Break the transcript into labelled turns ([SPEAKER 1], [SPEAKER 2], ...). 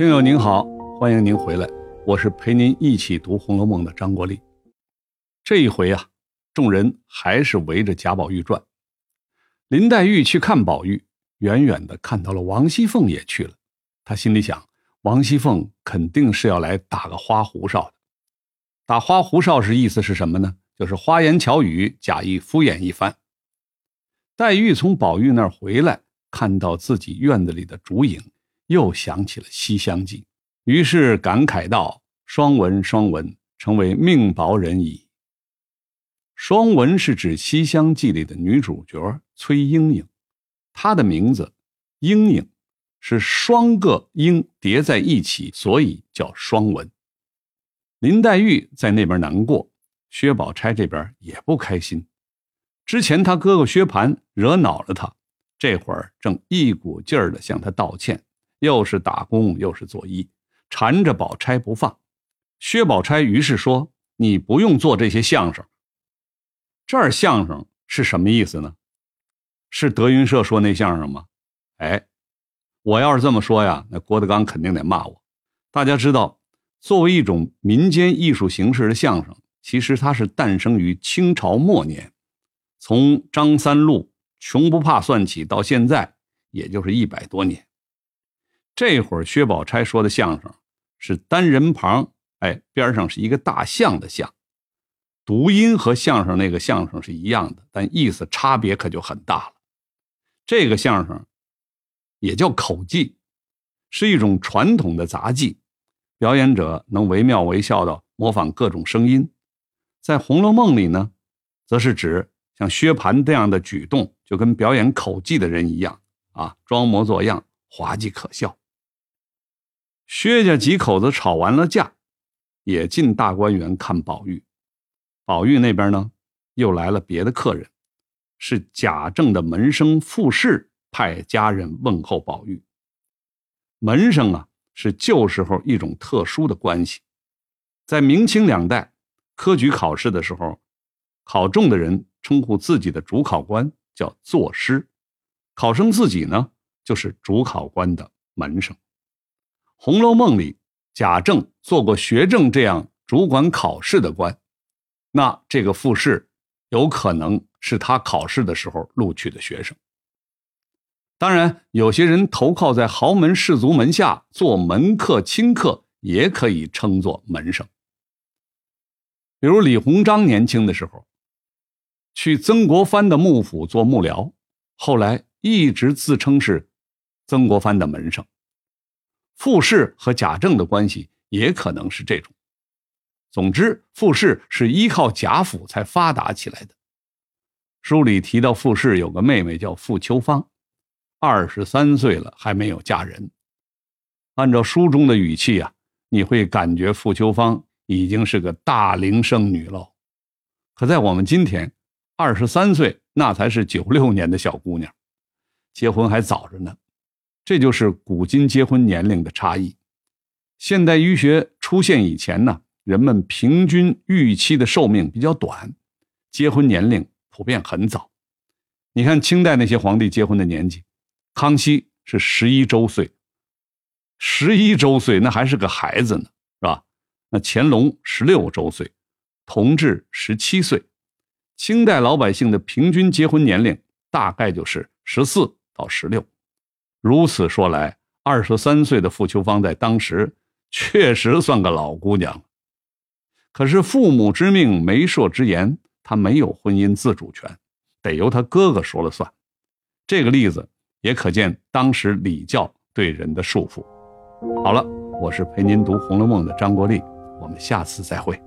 [SPEAKER 1] 听友您好，欢迎您回来，我是陪您一起读《红楼梦》的张国立。这一回啊，众人还是围着贾宝玉转。林黛玉去看宝玉，远远的看到了王熙凤也去了，她心里想，王熙凤肯定是要来打个花胡哨的。打花胡哨是意思是什么呢？就是花言巧语，假意敷衍一番。黛玉从宝玉那儿回来，看到自己院子里的竹影，又想起了《西厢记》，于是感慨道：“双文，双文，成为命薄人矣。”双文是指《西厢记》里的女主角崔莺莺，她的名字“莺莺”是双个“莺”叠在一起，所以叫双文。林黛玉在那边难过，薛宝钗这边也不开心。之前他哥哥薛蟠惹恼了他，这会儿正一股劲儿的向他道歉，又是打工又是作揖，缠着宝钗不放。薛宝钗于是说：“你不用做这些相声。”这儿相声是什么意思呢？是德云社说那相声吗？哎，我要是这么说呀，那郭德纲肯定得骂我。大家知道，作为一种民间艺术形式的相声，其实它是诞生于清朝末年。从张三禄穷不怕算起，到现在也就是一百多年。这会儿薛宝钗说的相声是单人旁，哎，边上是一个大象的象，读音和相声那个相声是一样的，但意思差别可就很大了。这个相声也叫口技，是一种传统的杂技，表演者能惟妙惟肖的模仿各种声音。在《红楼梦》里呢，则是指。像薛蟠这样的举动，就跟表演口技的人一样啊，装模作样，滑稽可笑。薛家几口子吵完了架，也进大观园看宝玉。宝玉那边呢，又来了别的客人，是贾政的门生傅氏派家人问候宝玉。门生啊，是旧时候一种特殊的关系，在明清两代科举考试的时候，考中的人。称呼自己的主考官叫作师，考生自己呢就是主考官的门生。《红楼梦》里，贾政做过学政这样主管考试的官，那这个复试有可能是他考试的时候录取的学生。当然，有些人投靠在豪门士族门下做门客、亲客，也可以称作门生。比如李鸿章年轻的时候。去曾国藩的幕府做幕僚，后来一直自称是曾国藩的门生。傅氏和贾政的关系也可能是这种。总之，傅氏是依靠贾府才发达起来的。书里提到傅氏有个妹妹叫傅秋芳，二十三岁了还没有嫁人。按照书中的语气啊，你会感觉傅秋芳已经是个大龄剩女了。可在我们今天，二十三岁，那才是九六年的小姑娘，结婚还早着呢。这就是古今结婚年龄的差异。现代医学出现以前呢，人们平均预期的寿命比较短，结婚年龄普遍很早。你看清代那些皇帝结婚的年纪，康熙是十一周岁，十一周岁那还是个孩子呢，是吧？那乾隆十六周岁，同治十七岁。清代老百姓的平均结婚年龄大概就是十四到十六，如此说来，二十三岁的傅秋芳在当时确实算个老姑娘。可是父母之命，媒妁之言，她没有婚姻自主权，得由她哥哥说了算。这个例子也可见当时礼教对人的束缚。好了，我是陪您读《红楼梦》的张国立，我们下次再会。